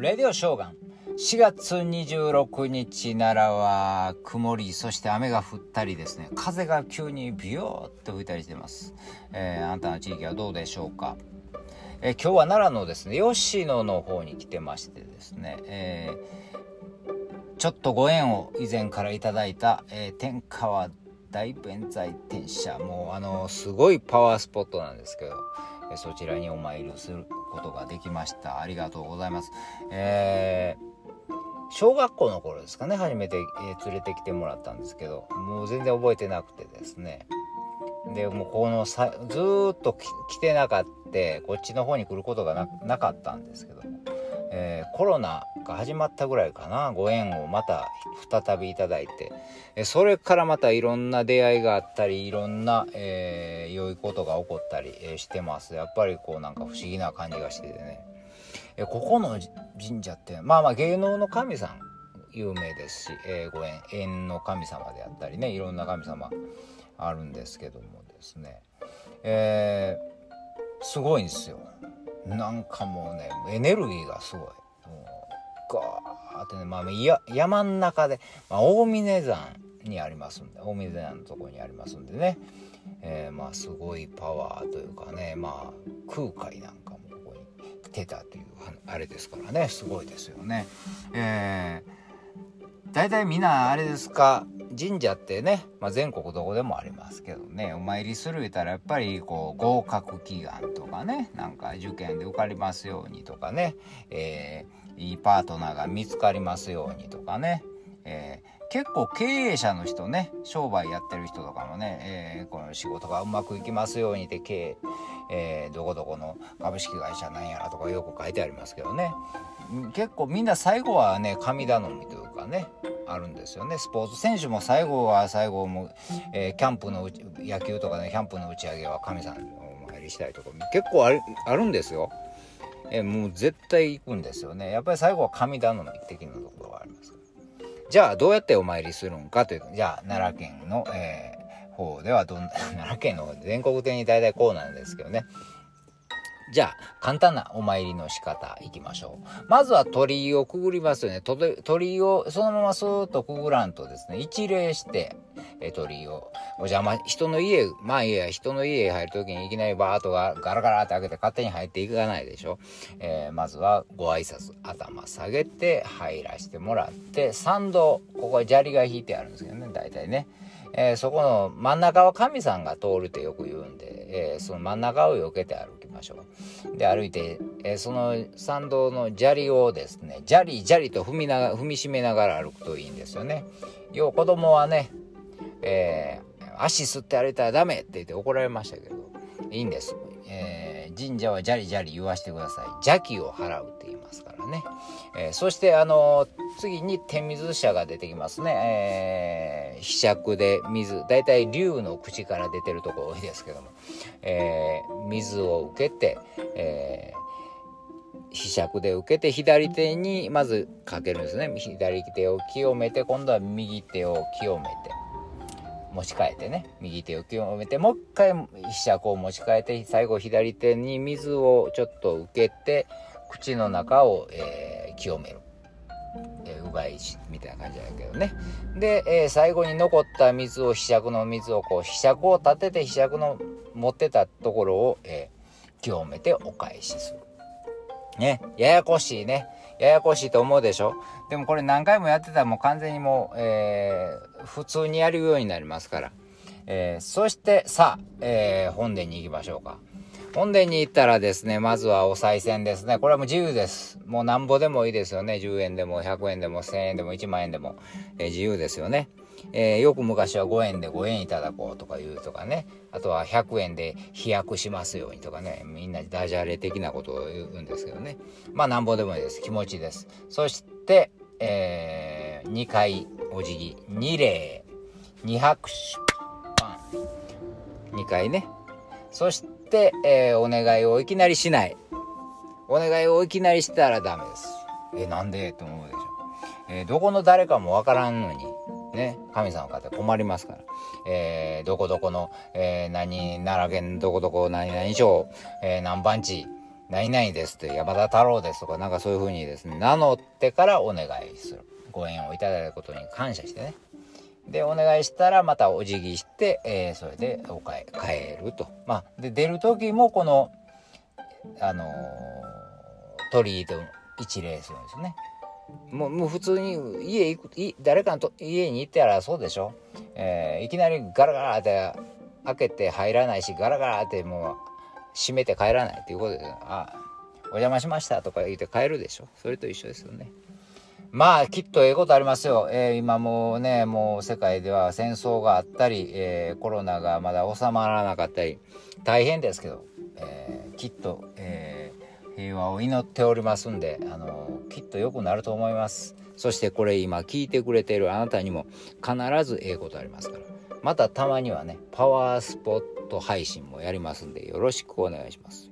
レディオショーガン。4月26日奈良は曇りそして雨が降ったりですね。風が急にビヨーっと吹いたりしてます、えー、あんたの地域はどうでしょうか、えー、今日は奈良のですね吉野の方に来てましてですね、えー、ちょっとご縁を以前からいただいた、え天川大弁財天社。もうあのすごいパワースポットなんですけどそちらにお参りすることができました。ありがとうございます。えー小学校の頃ですかね。初めて、えー、連れてきてもらったんですけどもう全然覚えてなくてですね。でもうこのさずっと来てなかったこっちの方に来ることがなかったんですけども、えー、コロナが始まったぐらいかな。ご縁をまた再びいただいて、それからまたいろんな出会いがあったりいろんな、えー、良いことが起こったり、してます。やっぱりこうなんか不思議な感じがしててね。えここの神社ってまあまあ芸能の神さん有名ですし、えー、ご縁縁の神様であったりねいろんな神様あるんですけどもですね、えー、すごいんですよ。なんかもうねエネルギーがすごい。ーってね、まあ、や山ん中で、まあ、大峰山にありますんで大峰山のとこにありますんでね、えー、まあすごいパワーというかねまあ空海なんかてたというあれですからね。すごいですよね。えー、大体みんなあれですか神社ってね、まあ、全国どこでもありますけどね。お参りする言ったらやっぱりこう合格祈願とかねなんか受験で受かりますようにとかね、えー、いいパートナーが見つかりますようにとかね、えー結構経営者の人ね商売やってる人とかもね、えー、この仕事がうまくいきますようにって経営、えー、どこどこの株式会社なんやらとかよく書いてありますけどね。結構みんな最後はね神頼みというかねあるんですよね。スポーツ選手も最後は最後も、えー、キャンプの野球とかねキャンプの打ち上げは神さんお参りしたいとか結構あるんですよ。え、もう絶対行くんですよね。やっぱり最後は神頼み的なところがあります。じゃあどうやってお参りするんかというじゃあ奈良県の、えー、方ではどん 奈良県の全国的に大体こうなんですけどねじゃあ、簡単なお参りの仕方いきましょう。まずは鳥居をくぐりますよね。鳥居をそのままスーッとくぐらんとですね、一礼して、え鳥居を、お邪魔、人の家、まあいいや、人の家へ入るときにいきなりバーッとガラガラって開けて勝手に入っていかないでしょ。えー、まずはご挨拶、頭下げて入らせてもらって、参道、ここは砂利が引いてあるんですけどね、大体ね。えー、そこの真ん中は神さんが通るってよく言うんで、えー、その真ん中を避けて歩きましょう。で歩いて、えー、その参道の砂利をですね砂利砂利と踏みなが踏みしめながら歩くといいんですよね。要子供はね、え足吸って歩いたらダメって言って怒られましたけどいいんです。え神社は砂利砂利言わしてください。邪気を払うって言いますからね。えそしてあの次に手水舎が出てきますね。えー、ひしで水、だいたい竜の口から出てるとこ多いですけども、えー、水を受けて、えー、ひしゃくで受けて左手にまずかけるんですね。左手を清めて、今度は右手を清めて、持ち替えてね、右手を清めて、もう一回ひしゃくを持ち替えて、最後左手に水をちょっと受けて、口の中を、えー、清める。えー、うがいしみたいな感じだけどねで、えー、最後に残った水をひしゃくの水をこうひしゃくを立ててひしゃくの持ってたところを、えー、清めてお返しするね。ややこしいね。ややこしいと思うでしょ？でもこれ何回もやってたらもう完全にもう、えー、普通にやるようになりますから、えー、そしてさあ、えー、本殿に行きましょうか。本殿に行ったらですね、まずはお賽銭ですね。これはもう自由です。もうなんぼでもいいですよね。10円でも100円でも1000円でも1万円でも、えー、自由ですよね。えー、よく昔は5円で5円いただこうとか言うとかね。あとは100円で飛躍しますようにとかね。みんなダジャレ的なことを言うんですけどね。まあなんぼでもいいです。気持ちです。そして、えー、2回お辞儀、2礼、2拍手、パン。2回ね。そして、、えー、お願いをいきなりしない。お願いをいきなりしたらダメです。えなんでと思うでしょ。えー、どこの誰かもわからんのに、ね、神様方困りますから。えー、どこどこの、えー、何、奈良県どこどこ何々町、えー、何番地、何々ですって山田太郎ですとかなんかそういう風にですね名乗ってからお願いするご縁をいただいたことに感謝してねでお願いしたらまたお辞儀して、えー、それでお帰帰ると。まあで出る時もこのあのー、鳥居と一礼するんですね。もうもう普通に家行く誰かのと家に行ったらそうでしょ、えー、いきなりガラガラって開けて入らないしガラガラってもう閉めて帰らないっていうことであお邪魔しましたとか言って帰るでしょ。それと一緒ですよね。まあきっとええことありますよ、えー、今もうねもう世界では戦争があったり、えー、コロナがまだ収まらなかったり大変ですけど、えー、きっと、え平和を祈っておりますんで、あのきっと良くなると思います。そしてこれ今聞いてくれているあなたにも必ずええことありますから。またたまにはねパワースポット配信もやりますんでよろしくお願いします。